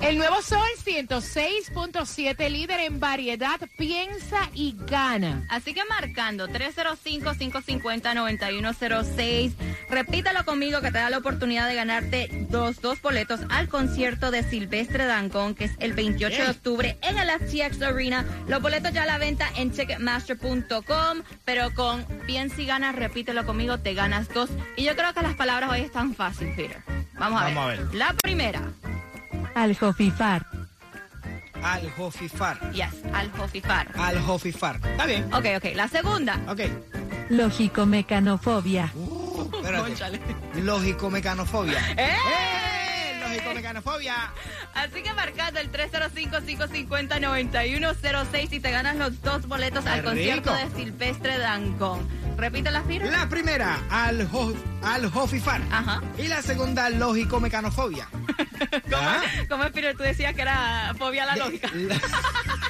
El nuevo Sol 106.7, líder en variedad, piensa y gana. Así que marcando 305-550-9106. Repítalo conmigo que te da la oportunidad de ganarte dos, dos boletos al concierto de Silvestre Dangón, que es el 28 de octubre en el FTX Arena. Los boletos ya a la venta en ticketmaster.com, pero con bien si ganas, repítelo conmigo, te ganas dos. Y yo creo que las palabras hoy están fáciles, Peter. Vamos a, Vamos ver. a ver. La primera. Aljofifar. Al Jofifar. Yes, al jofifar. Al Jofifar. Está bien. Ok, ok. La segunda. Ok. Lógico-mecanofobia. Espérate. Cónchale. Lógico-mecanofobia. ¡Eh! ¡Eh! Lógico-mecanofobia. Así que marcando el 305-550-9106 y te ganas los dos boletos al ¡Qué concierto de Silvestre Dangón. Repite las firmas. La primera, al, jo, al Jofifar. Ajá. Y la segunda, lógico-mecanofobia. ¿Ah? ¿Cómo es, Peter? Tú decías que era fobia a la lógica. La-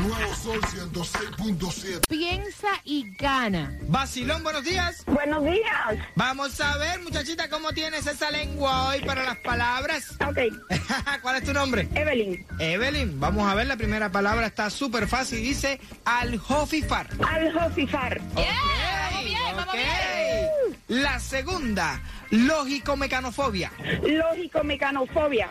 El nuevo Sol 106.7. Piensa y gana. Vacilón, buenos días. Buenos días. Vamos a ver, muchachita, cómo tienes esa lengua hoy para las palabras. Ok, ¿Cuál es tu nombre? Evelyn. Evelyn, vamos a ver, la primera palabra está súper fácil. Dice al Jofifar. Al Josifar. Ok, vamos bien, vamos ok. bien. La segunda, lógico-mecanofobia. Lógico mecanofobia.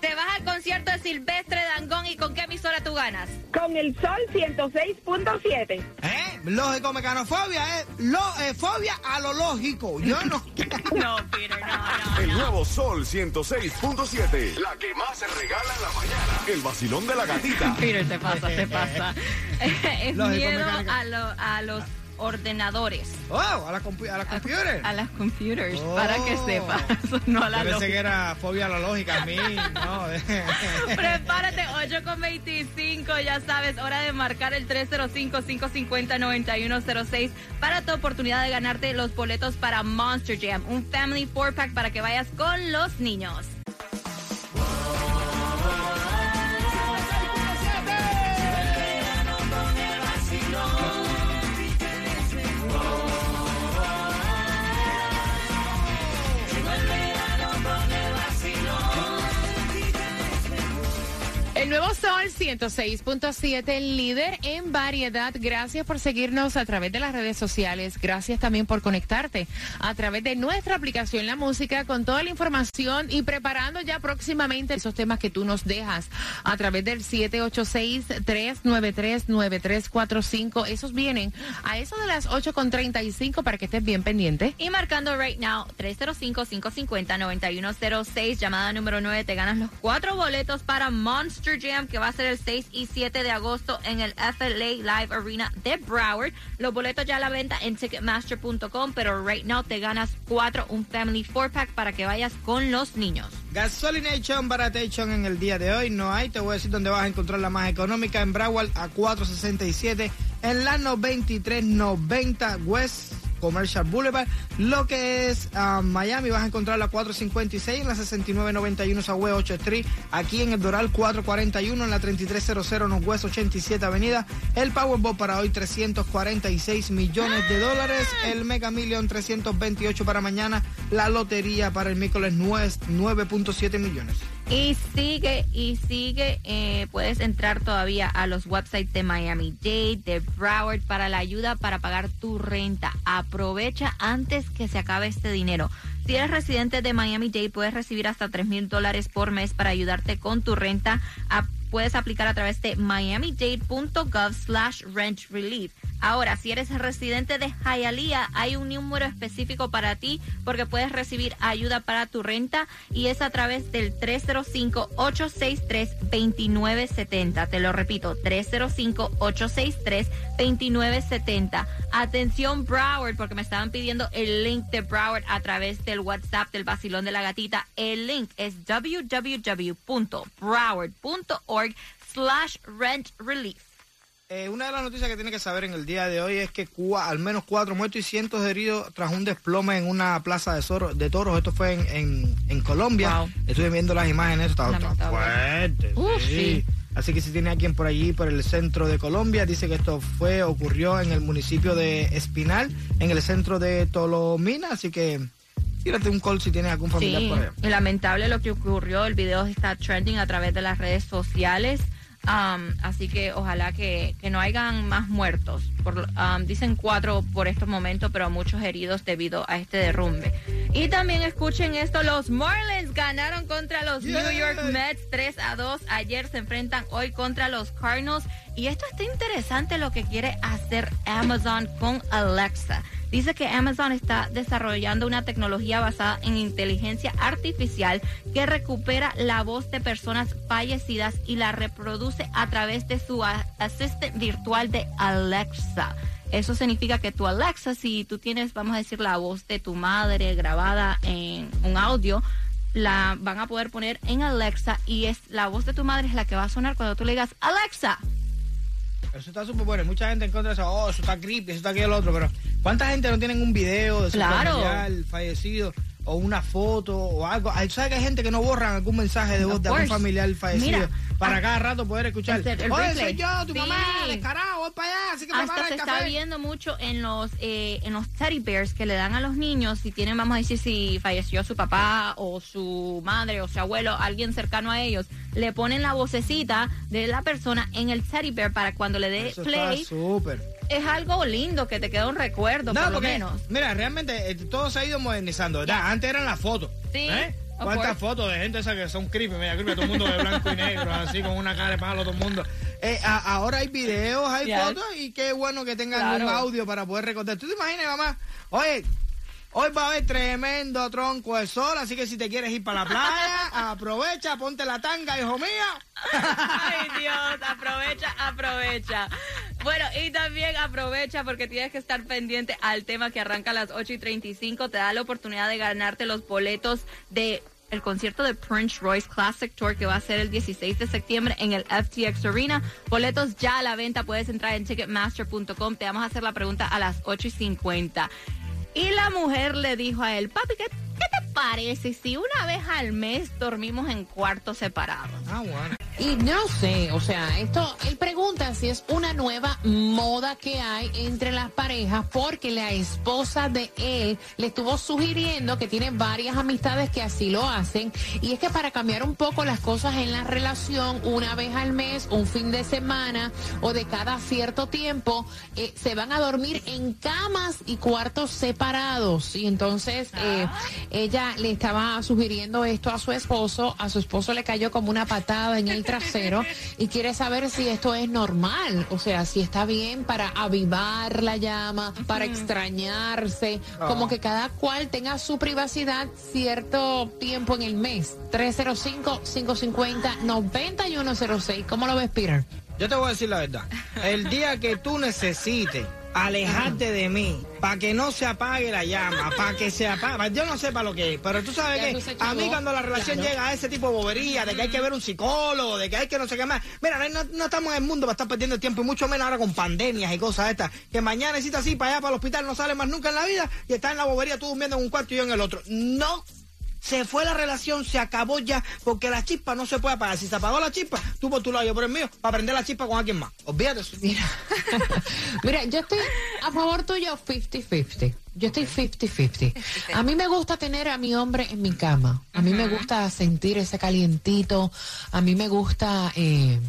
Te vas al concierto de Silvestre Dangón y ¿con qué emisora tú ganas? Con el sol 106.7. ¿Eh? Lógico-mecanofobia es lo, eh, fobia a lo lógico. Yo no. No, Peter, no, no. El nuevo Sol 106.7. La que más se regala en la mañana. El vacilón de la gatita. Peter, te pasa, te pasa. es Lógico, miedo mecánica. a, lo- a los ordenadores, Oh, a la, a la computer. a las computers, Oh. para que sepas, no a la lógica. que era fobia a la lógica. A mí, no. Prepárate, 8 con 25, ya sabes, hora de marcar el 305-550-9106 para tu oportunidad de ganarte los boletos para Monster Jam, un Family 4-Pack para que vayas con los niños. 106.7, líder en variedad. Gracias por seguirnos a través de las redes sociales. Gracias también por conectarte a través de nuestra aplicación La Música con toda la información y preparando ya próximamente esos temas que tú nos dejas a través del 786-393-9345. Esos vienen a eso de las 8.35 para que estés bien pendiente. Y marcando right now 305-550-9106, llamada número 9, te ganas los cuatro boletos para Monster Jam que va a ser el 6 y 7 de agosto en el FLA Live Arena de Broward. Los boletos ya a la venta en ticketmaster.com, pero right now te ganas cuatro, un Family 4-Pack para que vayas con los niños. Gasolination, Baratation en el día de hoy no hay. Te voy a decir dónde vas a encontrar la más económica en Broward a 467 en la 9390 West Commercial Boulevard. Lo que es ah, Miami vas a encontrar la 456 en la 6991 Southwest 8 Street. Aquí en el Doral 441 en la 3300 Northwest 87 Avenida. El Powerball para hoy 346 millones de dólares. El Mega Million 328 para mañana. La lotería para el miércoles 9 9.7 millones. Y sigue, y sigue, eh, puedes entrar todavía a los websites de Miami Dade, de Broward, para la ayuda para pagar tu renta. Aprovecha antes que se acabe este dinero. Si eres residente de Miami Dade, puedes recibir hasta 3 mil dólares por mes para ayudarte con tu renta. Puedes aplicar a través de miamidade.gov slash rent relief. Ahora, si eres residente de Hialeah, hay un número específico para ti porque puedes recibir ayuda para tu renta y es a través del 305-863-2970. Te lo repito, 305-863-2970. Atención Broward, porque me estaban pidiendo el link de Broward a través del WhatsApp del Basilón de la Gatita. El link es www.broward.org slash rent relief. eh, una de las noticias que tiene que saber en el día de hoy es que cua- al menos cuatro muertos y cientos de heridos tras un desplome en una plaza de, toros. Esto fue en, en- en Colombia. Wow. Estuve viendo las imágenes, está, fuerte. Sí. Así que si tiene alguien por allí, por el centro de Colombia, dice que esto fue, ocurrió en el municipio de Espinal, en el centro de Tolomina. Así que tírate un call si tienes algún familiar Sí, por allá. y lamentable lo que ocurrió. El video está trending a través de las redes sociales. Um, así que ojalá que, que no hayan más muertos. Por, um, dicen cuatro por estos momentos, pero muchos heridos debido a este derrumbe. Y también escuchen esto, los Marlins ganaron contra los New. York Mets 3 a 2. Ayer se enfrentan hoy contra los Cardinals. Y esto está interesante lo que quiere hacer Amazon con Alexa. Dice que Amazon está desarrollando una tecnología basada en inteligencia artificial que recupera la voz de personas fallecidas y la reproduce a través de su asistente virtual de Alexa. Eso significa que tu Alexa, si tú tienes, vamos a decir, la voz de tu madre grabada en un audio, la van a poder poner en Alexa y es la voz de tu madre es la que va a sonar cuando tú le digas Alexa. Eso está súper bueno. Mucha gente encuentra eso, oh, eso está creepy, eso está aquí el otro, pero ¿cuánta gente no tienen un video de su Claro. familiar fallecido o una foto o algo? ¿Sabes que hay gente que no borran algún mensaje de voz de algún familiar fallecido Mira, para cada rato poder escuchar? el- el Oye, soy yo, tu Sí. mamá, descarado, voy para allá, así que Hasta prepara se está viendo mucho en los eh, en los teddy bears que le dan a los niños si tienen vamos a decir si falleció su papá o su madre o su abuelo alguien cercano a ellos le ponen la vocecita de la persona en el teddy bear para cuando le dé play súper. es algo lindo que te queda un recuerdo No, por lo menos mira, realmente eh, todo se ha ido modernizando, ¿verdad? Antes eran las fotos. Sí, ¿eh? ¿Cuántas fotos de gente esa que son creepy, media creepy, todo el mundo de blanco y negro, así con una cara de palo todo el mundo? Eh, a- ahora hay videos, hay Yes. fotos y qué bueno que tengan Claro. un audio para poder recordar. ¿Tú te imaginas, mamá? Oye, hoy va a haber tremendo tronco de sol, así que si te quieres ir para la playa, aprovecha, ponte la tanga, hijo mío. Ay Dios, aprovecha, aprovecha. Bueno, y también aprovecha porque tienes que estar pendiente al tema que arranca a las 8 y 35. Te da la oportunidad de ganarte los boletos de el concierto de Prince Royce Classic Tour que va a ser el 16 de septiembre en el FTX Arena. Boletos ya a la venta. Puedes entrar en ticketmaster.com. Te vamos a hacer la pregunta a las 8 y 50. Y la mujer le dijo a él, papi, ¿qué, qué te parece si una vez al mes dormimos en cuartos separados? Ah, bueno. Y no sé, o sea, esto, él pregunta si es una nueva moda que hay entre las parejas porque la esposa de él le estuvo sugiriendo que tiene varias amistades que así lo hacen. Y es que para cambiar un poco las cosas en la relación, una vez al mes, un fin de semana o de cada cierto tiempo, eh, se van a dormir en camas y cuartos separados. Y entonces eh, ella le estaba sugiriendo esto a su esposo, a su esposo le cayó como una patada en el trasero y quiere saber si esto es normal, o sea, si está bien para avivar la llama, para extrañarse, como que cada cual tenga su privacidad cierto tiempo en el mes. 305-550-9106. ¿Cómo lo ves, Peter? Yo te voy a decir la verdad. El día que tú necesites alejarte de mí, para que no se apague la llama, para que se apague, yo no sé para lo que es, pero tú sabes Ya que tú a mí cuando la relación Claro. llega a ese tipo de bobería, de que hay que ver un psicólogo, de que hay que no sé qué más, mira, no, no estamos en el mundo para estar perdiendo el tiempo, y mucho menos ahora con pandemias y cosas estas, que mañana necesitas así para allá, para el hospital, no sale más nunca en la vida, y estás en la bobería tú durmiendo en un cuarto y yo en el otro. No. Se fue la relación, se acabó ya, porque la chispa no se puede apagar. Si se apagó la chispa, tú por tu lado, yo por el mío, para prender la chispa con alguien más. Olvídate eso. Mira, Mira, yo estoy a favor tuyo 50-50. Yo estoy 50-50. A mí me gusta tener a mi hombre en mi cama. A mí me gusta sentir ese calientito. A mí me gusta... eh,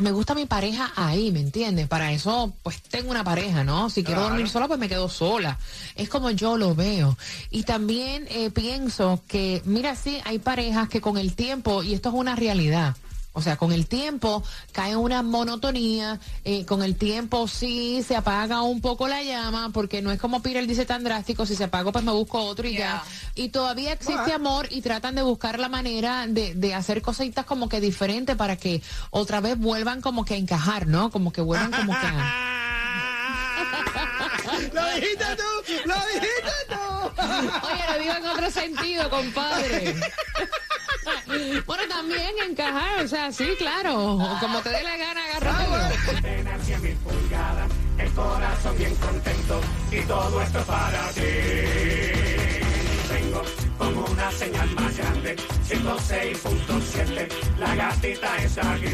me gusta mi pareja ahí, ¿me entiendes? Para eso, pues tengo una pareja, ¿no? Si quiero dormir sola, pues me quedo sola. Es como yo lo veo. Y también eh, pienso que, mira, sí, hay parejas que con el tiempo, y esto es una realidad, o sea, con el tiempo cae una monotonía, eh, con el tiempo sí se apaga un poco la llama, porque no es como Peter dice tan drástico, si se apagó pues me busco otro y ya. Y todavía existe amor y tratan de buscar la manera de, de hacer cositas como que diferentes para que otra vez vuelvan como que a encajar, ¿no? Como que vuelvan como que a... ¡Lo dijiste tú! ¡Lo dijiste tú! Oye, lo digo en otro sentido, compadre. bueno, también encajar, o sea, sí, claro. Como te dé la gana, agárrate. corazón bien contento y todo esto es para ti. Vengo con una señal más grande, 106.7, la gatita está aquí.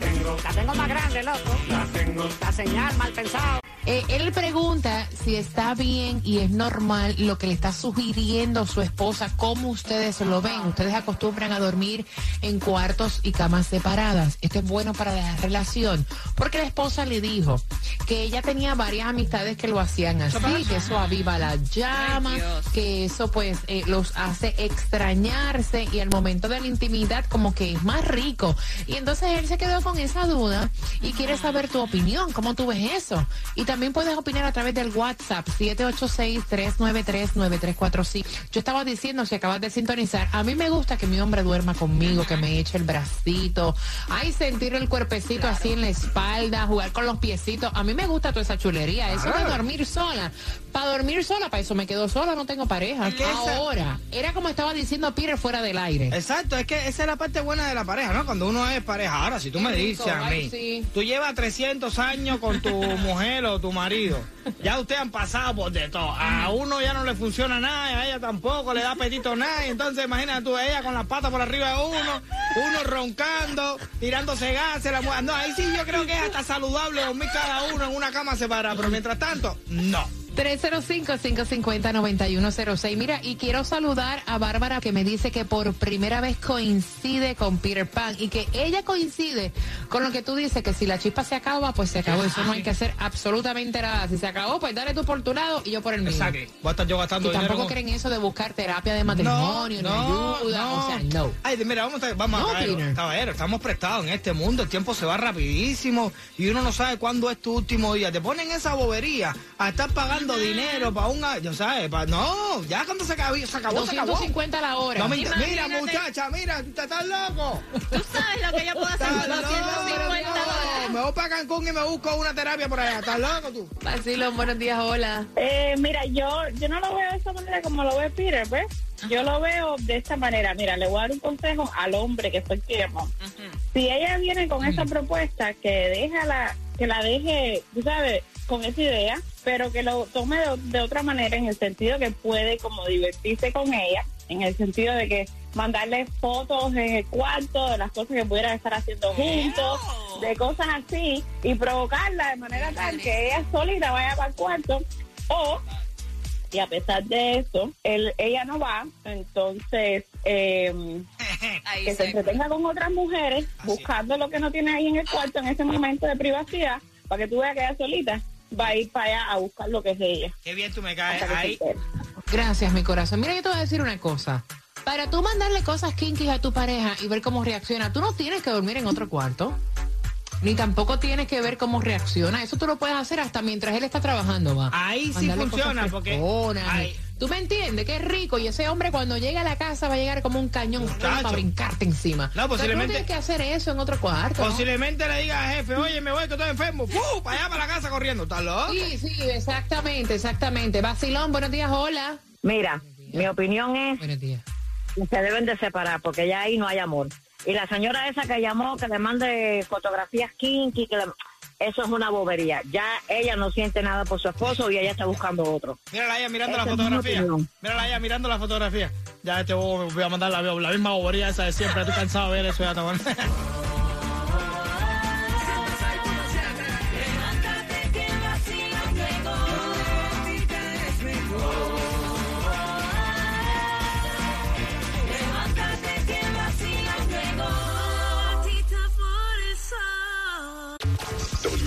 Tengo, La tengo más grande, loco. la tengo, La señal mal pensado. Eh, él pregunta si está bien y es normal lo que le está sugiriendo su esposa, cómo ustedes lo ven. Ustedes acostumbran a dormir en cuartos y camas separadas. Esto es bueno para la relación, porque la esposa le dijo que ella tenía varias amistades que lo hacían así, que eso aviva la llama, Ay, que eso pues eh, los hace extrañarse y al momento de la intimidad como que es más rico. Y entonces él se quedó con esa duda y quiere saber tu opinión, cómo tú ves eso. Y también puedes opinar a través del WhatsApp 786-393-9345. Yo estaba diciendo, si acabas de sintonizar, a mí me gusta que mi hombre duerma conmigo, que me eche el bracito, ay, sentir el cuerpecito así en la espalda, jugar con los piecitos. A mí me gusta toda esa chulería, eso de dormir sola. Para dormir sola, para eso me quedo sola, no tengo pareja. Ahora, era como estaba diciendo Peter fuera del aire. Exacto, es que esa es la parte buena de la pareja, ¿no? Cuando uno es pareja. Ahora, si tú me rico, dices a ay, mí, sí. tú llevas 300 años con tu mujer o tu marido, ya ustedes han pasado por de todo. A uno ya no le funciona nada, a ella tampoco le da apetito nada. Entonces, imagínate tú, ella con las patas por arriba de uno, uno roncando, tirándose gases. La mujer. No, ahí sí yo creo que es hasta saludable dormir cada uno en una cama separada, pero mientras tanto, no. 305-550-9106. Mira, y quiero saludar a Bárbara que me dice que por primera vez coincide con Peter Pan y que ella coincide con lo que tú dices, que si la chispa se acaba, pues se acabó. Eso no hay que hacer absolutamente nada. Si se acabó, pues dale tú por tu lado y yo por el mío. Exacto. Voy a estar yo gastando Y dinero. tampoco con- creen eso de buscar terapia de matrimonio, ni ayuda. O sea, no. Ay, mira, vamos a, vamos No, a caballero, estamos prestados en este mundo, el tiempo se va rapidísimo y uno no sabe cuándo es tu último día. Te ponen esa bobería a estar pagando dinero para un, ya sabes, pa- no, ya cuando se acabó, se acabó, se acabó. 250 la hora. No me inter- mira, muchacha, mira, tú estás loco. Tú sabes lo que yo puedo hacer con loco. 250 dólares. Me voy para Cancún y me busco una terapia por allá. ¿Estás loco tú? Vacilón, buenos días, hola. Eh, mira, yo, yo no lo veo de esa manera como lo ve Peter, ¿ves? Yo lo veo de esta manera. Mira, le voy a dar un consejo al hombre que fue el que llamó. Si ella viene con esa propuesta, que deja la, que la deje, tú sabes, con esa idea, pero que lo tome de, de otra manera, en el sentido que puede como divertirse con ella, en el sentido de que mandarle fotos en el cuarto de las cosas que pudieran estar haciendo juntos, de cosas así, y provocarla de manera tal que ella solita vaya para el cuarto, o y a pesar de eso, él, ella no va, entonces eh, que se se- entretenga con otras mujeres buscando lo que no tiene ahí en el cuarto en ese momento de privacidad, para que tú veas que ella solita va a ir para allá a buscar lo que es de ella. Qué bien tú me caes ahí. Gracias, mi corazón. Mira, yo te voy a decir una cosa. Para tú mandarle cosas kinky a tu pareja y ver cómo reacciona, tú no tienes que dormir en otro cuarto. Ni tampoco tienes que ver cómo reacciona. Eso tú lo puedes hacer hasta mientras él está trabajando, va. Ahí sí Mandarle funciona, porque- ahí- Tú me entiendes, que es rico. Y ese hombre cuando llega a la casa va a llegar como un cañón para brincarte encima. No, posiblemente- tienes que hacer eso en otro cuarto. ¿no? Posiblemente le diga al jefe, oye, me voy, que estoy enfermo. ¡Fu! Para allá, para la casa corriendo. ¿Estás loco? Sí, sí, exactamente, exactamente. Vacilón, buenos días, hola. Mira, mi opinión es Buenos días. que se deben de separar porque ya ahí no hay amor. Y la señora esa que llamó, que le mande fotografías kinky, que le- eso es una bobería. Ya ella no siente nada por su esposo y ella está buscando otro. Mírala ella mirando Esa la fotografía. Mírala ella mirando la fotografía. Ya te voy, voy a mandar la, la misma bobería esa de siempre. Estoy cansado de ver eso ya,